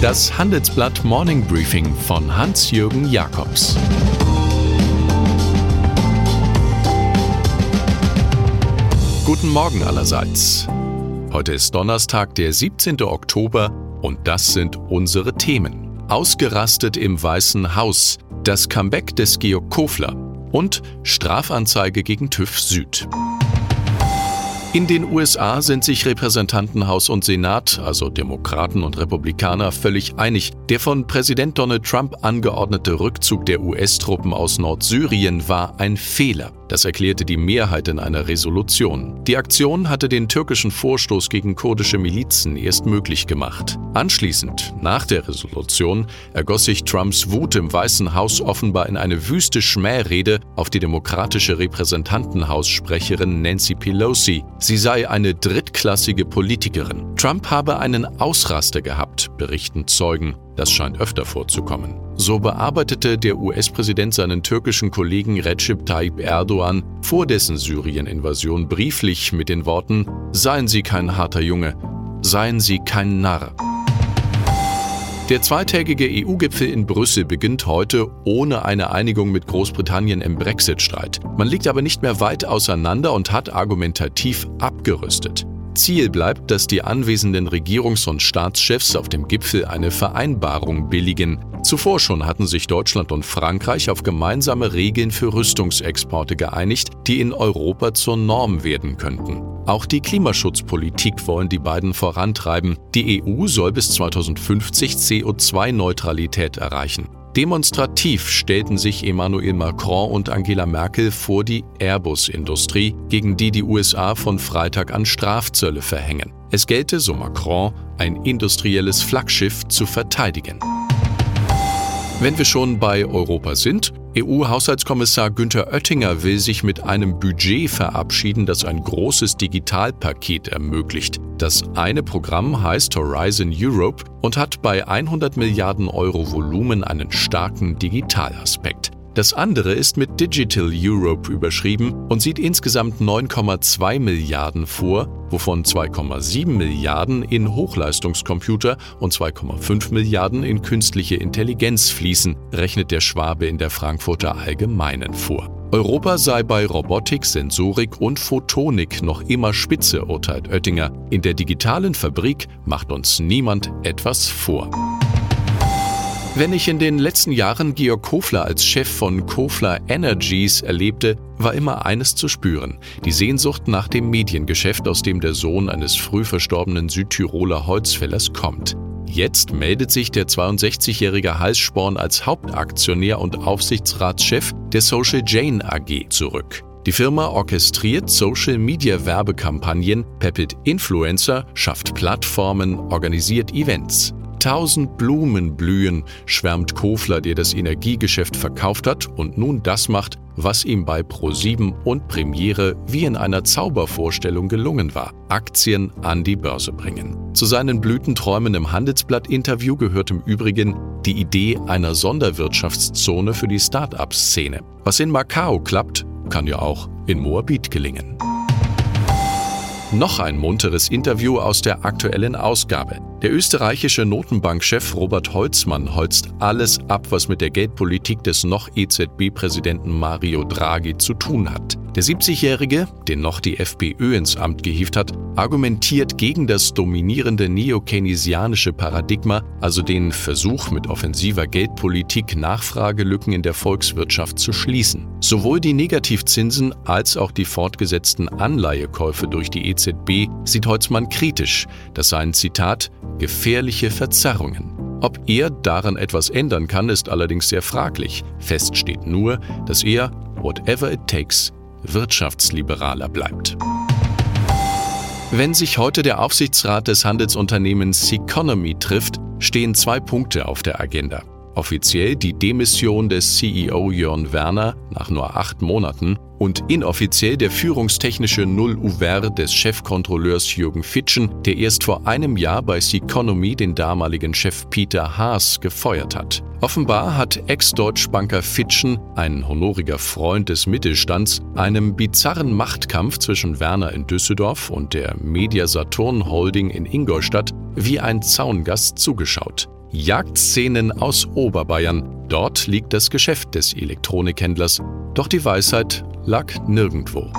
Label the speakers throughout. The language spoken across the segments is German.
Speaker 1: Das Handelsblatt Morning Briefing von Hans-Jürgen Jakobs Guten Morgen allerseits. Heute ist Donnerstag, der 17. Oktober und das sind unsere Themen. Ausgerastet im Weißen Haus, das Comeback des Georg Kofler und Strafanzeige gegen TÜV Süd. In den USA sind sich Repräsentantenhaus und Senat, also Demokraten und Republikaner, völlig einig. Der von Präsident Donald Trump angeordnete Rückzug der US-Truppen aus Nordsyrien war ein Fehler. Das erklärte die Mehrheit in einer Resolution. Die Aktion hatte den türkischen Vorstoß gegen kurdische Milizen erst möglich gemacht. Anschließend, nach der Resolution, ergoss sich Trumps Wut im Weißen Haus offenbar in eine wüste Schmährede auf die demokratische Repräsentantenhaussprecherin Nancy Pelosi. Sie sei eine drittklassige Politikerin. Trump habe einen Ausraster gehabt, berichten Zeugen. Das scheint öfter vorzukommen. So bearbeitete der US-Präsident seinen türkischen Kollegen Recep Tayyip Erdogan vor dessen Syrien-Invasion brieflich mit den Worten Seien Sie kein harter Junge, seien Sie kein Narr. Der zweitägige EU-Gipfel in Brüssel beginnt heute ohne eine Einigung mit Großbritannien im Brexit-Streit. Man liegt aber nicht mehr weit auseinander und hat argumentativ abgerüstet. Ziel bleibt, dass die anwesenden Regierungs- und Staatschefs auf dem Gipfel eine Vereinbarung billigen. Zuvor schon hatten sich Deutschland und Frankreich auf gemeinsame Regeln für Rüstungsexporte geeinigt, die in Europa zur Norm werden könnten. Auch die Klimaschutzpolitik wollen die beiden vorantreiben. Die EU soll bis 2050 CO2-Neutralität erreichen. Demonstrativ stellten sich Emmanuel Macron und Angela Merkel vor die Airbus-Industrie, gegen die die USA von Freitag an Strafzölle verhängen. Es gelte, so Macron, ein industrielles Flaggschiff zu verteidigen. Wenn wir schon bei Europa sind, EU-Haushaltskommissar Günther Oettinger will sich mit einem Budget verabschieden, das ein großes Digitalpaket ermöglicht. Das eine Programm heißt Horizon Europe und hat bei 100 Milliarden Euro Volumen einen starken Digitalaspekt. Das andere ist mit Digital Europe überschrieben und sieht insgesamt 9,2 Milliarden vor, wovon 2,7 Milliarden in Hochleistungskomputer und 2,5 Milliarden in künstliche Intelligenz fließen, rechnet der Schwabe in der Frankfurter Allgemeinen vor. Europa sei bei Robotik, Sensorik und Photonik noch immer Spitze, urteilt Oettinger. In der digitalen Fabrik macht uns niemand etwas vor. Wenn ich in den letzten Jahren Georg Kofler als Chef von Kofler Energies erlebte, war immer eines zu spüren, die Sehnsucht nach dem Mediengeschäft, aus dem der Sohn eines früh verstorbenen Südtiroler Holzfällers kommt. Jetzt meldet sich der 62-jährige Halssporn als Hauptaktionär und Aufsichtsratschef der Social Jane AG zurück. Die Firma orchestriert Social-Media-Werbekampagnen, peppelt Influencer, schafft Plattformen, organisiert Events. Tausend Blumen blühen, schwärmt Kofler, der das Energiegeschäft verkauft hat und nun das macht, was ihm bei Pro7 und Premiere wie in einer Zaubervorstellung gelungen war: Aktien an die Börse bringen. Zu seinen Blütenträumen im Handelsblatt-Interview gehört im Übrigen die Idee einer Sonderwirtschaftszone für die Start-up-Szene. Was in Macau klappt, kann ja auch in Moabit gelingen. Noch ein munteres Interview aus der aktuellen Ausgabe. Der österreichische Notenbankchef Robert Holzmann holzt alles ab, was mit der Geldpolitik des noch EZB-Präsidenten Mario Draghi zu tun hat. Der 70-Jährige, den noch die FPÖ ins Amt gehievt hat, argumentiert gegen das dominierende neo-keynesianische Paradigma, also den Versuch mit offensiver Geldpolitik Nachfragelücken in der Volkswirtschaft zu schließen. Sowohl die Negativzinsen als auch die fortgesetzten Anleihekäufe durch die EZB sieht Holzmann kritisch. Das seien Zitat gefährliche Verzerrungen. Ob er daran etwas ändern kann, ist allerdings sehr fraglich. Fest steht nur, dass er, whatever it takes, wirtschaftsliberaler bleibt. Wenn sich heute der Aufsichtsrat des Handelsunternehmens Seconomy trifft, stehen zwei Punkte auf der Agenda. Offiziell die Demission des CEO Jörn Werner nach nur acht Monaten und inoffiziell der führungstechnische Null-Ouvert des Chefkontrolleurs Jürgen Fitschen, der erst vor einem Jahr bei Seconomy den damaligen Chef Peter Haas gefeuert hat. Offenbar hat Ex-Deutschbanker Fitschen, ein honoriger Freund des Mittelstands, einem bizarren Machtkampf zwischen Werner in Düsseldorf und der Media Saturn Holding in Ingolstadt wie ein Zaungast zugeschaut. Jagdszenen aus Oberbayern. Dort liegt das Geschäft des Elektronikhändlers. Doch die Weisheit lag nirgendwo.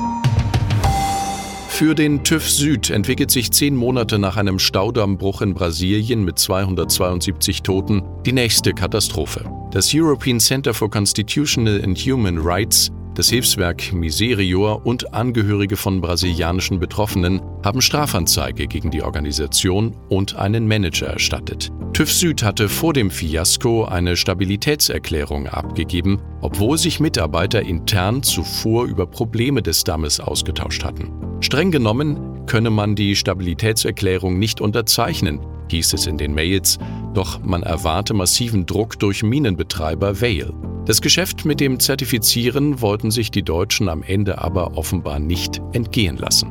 Speaker 1: Für den TÜV Süd entwickelt sich zehn Monate nach einem Staudammbruch in Brasilien mit 272 Toten die nächste Katastrophe. Das European Center for Constitutional and Human Rights das Hilfswerk Miserior und Angehörige von brasilianischen Betroffenen haben Strafanzeige gegen die Organisation und einen Manager erstattet. TÜV Süd hatte vor dem Fiasko eine Stabilitätserklärung abgegeben, obwohl sich Mitarbeiter intern zuvor über Probleme des Dammes ausgetauscht hatten. Streng genommen könne man die Stabilitätserklärung nicht unterzeichnen, hieß es in den Mails, doch man erwarte massiven Druck durch Minenbetreiber Vale. Das Geschäft mit dem Zertifizieren wollten sich die Deutschen am Ende aber offenbar nicht entgehen lassen.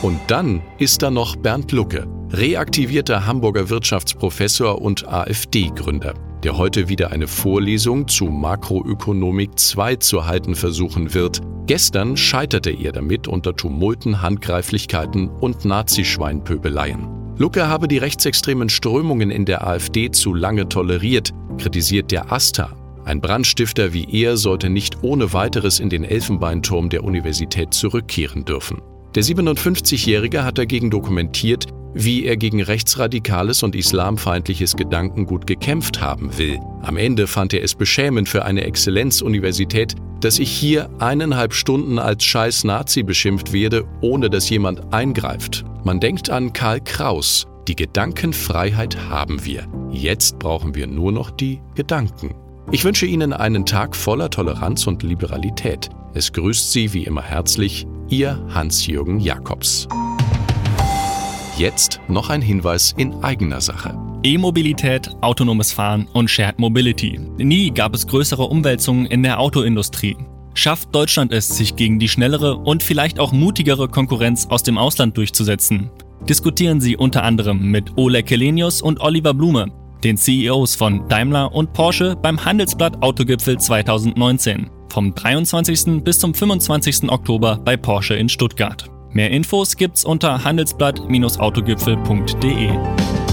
Speaker 1: Und dann ist da noch Bernd Lucke, reaktivierter Hamburger Wirtschaftsprofessor und AfD-Gründer, der heute wieder eine Vorlesung zu Makroökonomik 2 zu halten versuchen wird. Gestern scheiterte er damit unter Tumulten, Handgreiflichkeiten und Nazischweinpöbeleien. Lucke habe die rechtsextremen Strömungen in der AfD zu lange toleriert, kritisiert der Asta. Ein Brandstifter wie er sollte nicht ohne weiteres in den Elfenbeinturm der Universität zurückkehren dürfen. Der 57-Jährige hat dagegen dokumentiert, wie er gegen rechtsradikales und islamfeindliches Gedankengut gekämpft haben will. Am Ende fand er es beschämend für eine Exzellenzuniversität, dass ich hier eineinhalb Stunden als scheiß Nazi beschimpft werde, ohne dass jemand eingreift. Man denkt an Karl Kraus, die Gedankenfreiheit haben wir. Jetzt brauchen wir nur noch die Gedanken. Ich wünsche Ihnen einen Tag voller Toleranz und Liberalität. Es grüßt Sie wie immer herzlich, Ihr Hans-Jürgen Jakobs. Jetzt noch ein Hinweis in eigener Sache.
Speaker 2: E-Mobilität, autonomes Fahren und Shared Mobility. Nie gab es größere Umwälzungen in der Autoindustrie. Schafft Deutschland es, sich gegen die schnellere und vielleicht auch mutigere Konkurrenz aus dem Ausland durchzusetzen? diskutieren sie unter anderem mit Oleg Kelenius und Oliver Blume, den CEOs von Daimler und Porsche beim Handelsblatt Autogipfel 2019 vom 23. bis zum 25. Oktober bei Porsche in Stuttgart. Mehr Infos gibt's unter handelsblatt-autogipfel.de.